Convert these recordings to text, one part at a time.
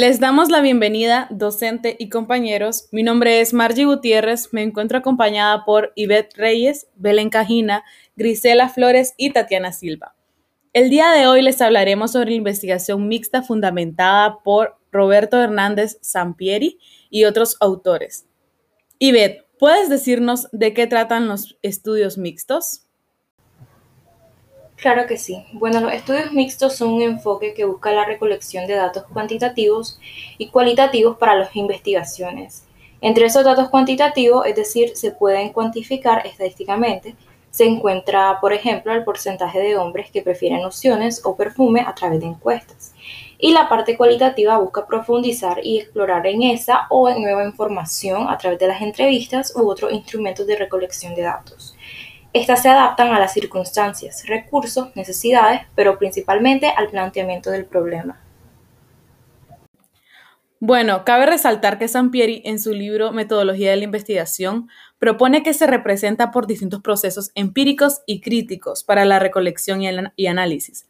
Les damos la bienvenida, docente y compañeros. Mi nombre es Margie Gutiérrez. Me encuentro acompañada por Ivette Reyes, Belén Cajina, Grisela Flores y Tatiana Silva. El día de hoy les hablaremos sobre la investigación mixta fundamentada por Roberto Hernández Sampieri y otros autores. Ivette, ¿puedes decirnos de qué tratan los estudios mixtos? Claro que sí. Bueno, los estudios mixtos son un enfoque que busca la recolección de datos cuantitativos y cualitativos para las investigaciones. Entre esos datos cuantitativos, es decir, se pueden cuantificar estadísticamente, se encuentra, por ejemplo, el porcentaje de hombres que prefieren lociones o perfume a través de encuestas. Y la parte cualitativa busca profundizar y explorar en esa o en nueva información a través de las entrevistas u otros instrumentos de recolección de datos. Estas se adaptan a las circunstancias, recursos, necesidades, pero principalmente al planteamiento del problema. Bueno, cabe resaltar que Sampieri en su libro Metodología de la Investigación propone que se representa por distintos procesos empíricos y críticos para la recolección y, análisis.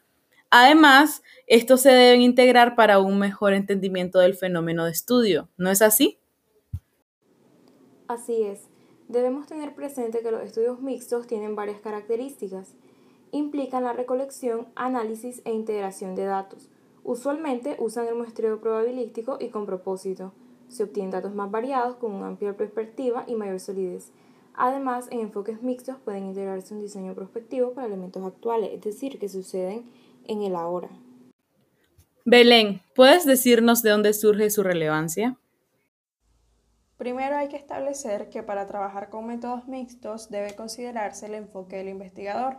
Además, estos se deben integrar para un mejor entendimiento del fenómeno de estudio, ¿no es así? Así es. Debemos tener presente que los estudios mixtos tienen varias características. Implican la recolección, análisis e integración de datos. Usualmente usan el muestreo probabilístico y con propósito. Se obtienen datos más variados con una amplia perspectiva y mayor solidez. Además, en enfoques mixtos pueden integrarse un diseño prospectivo para elementos actuales, es decir, que suceden en el ahora. Belén, ¿puedes decirnos de dónde surge su relevancia? Primero hay que establecer que para trabajar con métodos mixtos debe considerarse el enfoque del investigador,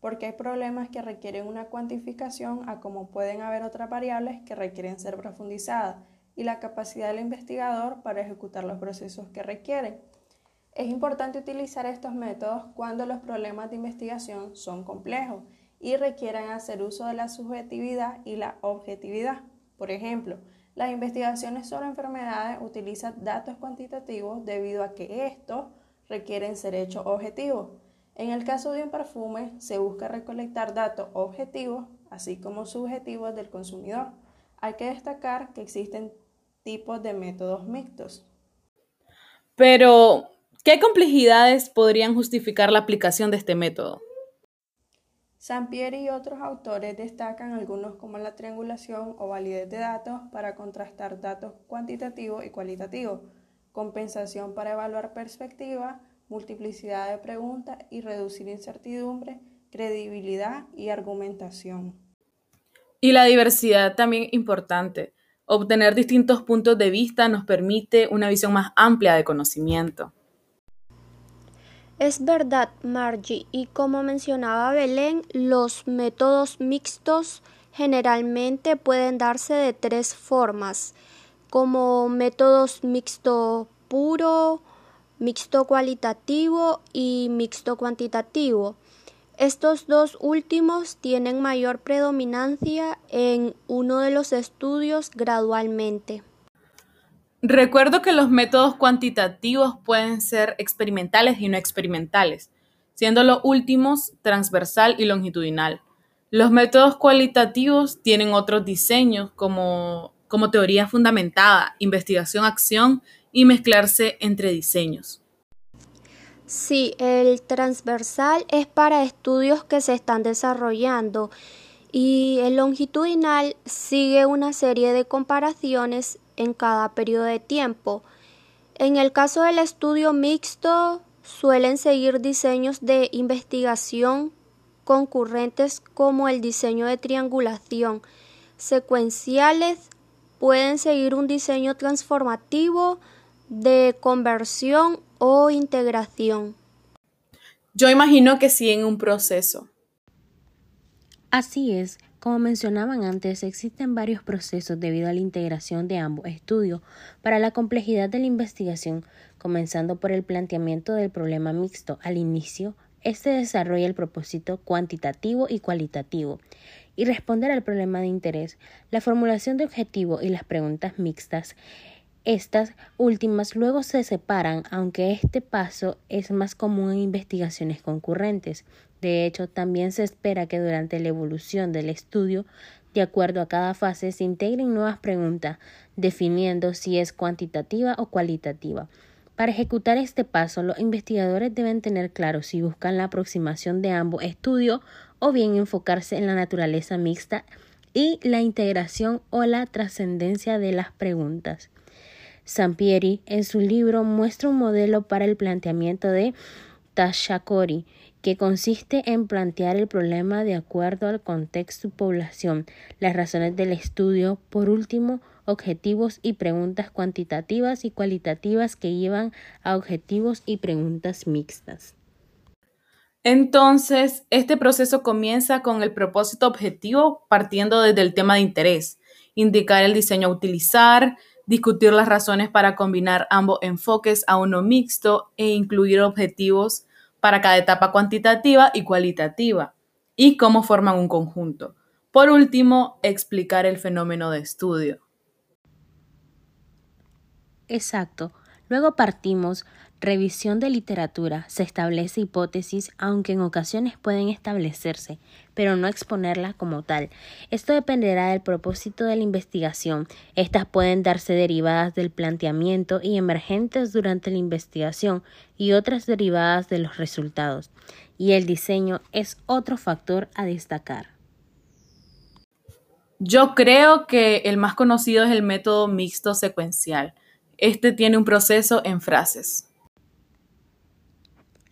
porque hay problemas que requieren una cuantificación a como pueden haber otras variables que requieren ser profundizadas y la capacidad del investigador para ejecutar los procesos que requieren. Es importante utilizar estos métodos cuando los problemas de investigación son complejos y requieran hacer uso de la subjetividad y la objetividad. Por ejemplo, las investigaciones sobre enfermedades utilizan datos cuantitativos debido a que estos requieren ser hechos objetivos. En el caso de un perfume, se busca recolectar datos objetivos, así como subjetivos del consumidor. Hay que destacar que existen tipos de métodos mixtos. Pero, ¿qué complejidades podrían justificar la aplicación de este método? Sampieri y otros autores destacan algunos como la triangulación o validez de datos para contrastar datos cuantitativos y cualitativos, compensación para evaluar perspectiva, multiplicidad de preguntas y reducir incertidumbre, credibilidad y argumentación. Y la diversidad también importante. Obtener distintos puntos de vista nos permite una visión más amplia de conocimiento. Es verdad, Margie, y como mencionaba Belén, los métodos mixtos generalmente pueden darse de tres formas, como métodos mixto puro, mixto cualitativo y mixto cuantitativo. Estos dos últimos tienen mayor predominancia en uno de los estudios gradualmente. Recuerdo que los métodos cuantitativos pueden ser experimentales y no experimentales, siendo los últimos transversal y longitudinal. Los métodos cualitativos tienen otros diseños como, como teoría fundamentada, investigación-acción y mezclarse entre diseños. Sí, el transversal es para estudios que se están desarrollando y el longitudinal sigue una serie de comparaciones en cada periodo de tiempo. En el caso del estudio mixto, suelen seguir diseños de investigación concurrentes como el diseño de triangulación. Secuenciales pueden seguir un diseño transformativo de conversión o integración. Yo imagino que sí en un proceso. Así es, como mencionaban antes, existen varios procesos debido a la integración de ambos estudios para la complejidad de la investigación, comenzando por el planteamiento del problema mixto. Al inicio, este desarrolla el propósito cuantitativo y cualitativo y responder al problema de interés, la formulación de objetivos y las preguntas mixtas. Estas últimas luego se separan, aunque este paso es más común en investigaciones concurrentes. De hecho, también se espera que durante la evolución del estudio De acuerdo a cada fase se integren nuevas preguntas, definiendo si es cuantitativa o cualitativa. Para ejecutar este paso, los investigadores deben tener claro si buscan la aproximación de ambos estudios o bien enfocarse en la naturaleza mixta y la integración o la trascendencia de las preguntas. Sampieri en su libro muestra un modelo para el planteamiento de Tashakori, que consiste en plantear el problema de acuerdo al contexto y población, las razones del estudio, por último, objetivos y preguntas cuantitativas y cualitativas que llevan a objetivos y preguntas mixtas. Entonces, este proceso comienza con el propósito objetivo partiendo desde el tema de interés, indicar el diseño a utilizar, discutir las razones para combinar ambos enfoques a uno mixto e incluir objetivos para cada etapa cuantitativa y cualitativa y cómo forman un conjunto. Por último, explicar el fenómeno de estudio. Exacto. Luego partimos revisión de literatura. Se establece hipótesis, aunque en ocasiones pueden establecerse, pero no exponerla como tal. Esto dependerá del propósito de la investigación. Estas pueden darse derivadas del planteamiento y emergentes durante la investigación y otras derivadas de los resultados. Y el diseño es otro factor a destacar. Yo creo que el más conocido es el método mixto secuencial este tiene un proceso en frases.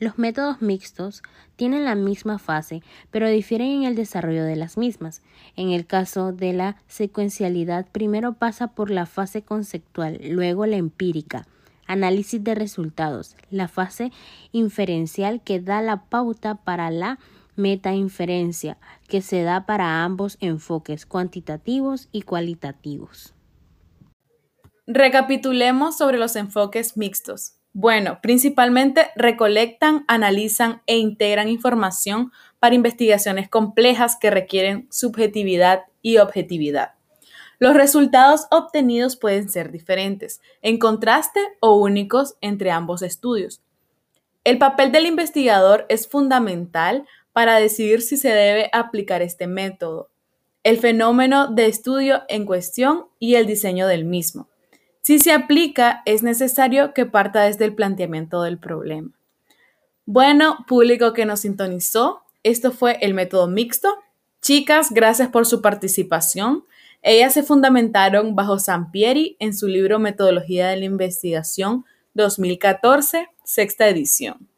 Los métodos mixtos tienen la misma fase, pero difieren en el desarrollo de las mismas. En el caso de la secuencialidad, primero pasa por la fase conceptual, luego la empírica, análisis de resultados, la fase inferencial que da la pauta para la metainferencia, que se da para ambos enfoques cuantitativos y cualitativos. Recapitulemos sobre los enfoques mixtos. Bueno, principalmente recolectan, analizan e integran información para investigaciones complejas que requieren subjetividad y objetividad. Los resultados obtenidos pueden ser diferentes, en contraste o únicos entre ambos estudios. El papel del investigador es fundamental para decidir si se debe aplicar este método, el fenómeno de estudio en cuestión y el diseño del mismo. Si se aplica, es necesario que parta desde el planteamiento del problema. Bueno, público que nos sintonizó, esto fue el método mixto. Chicas, gracias por su participación. Ellas se fundamentaron bajo Sampieri en su libro Metodología de la Investigación 2014, sexta edición.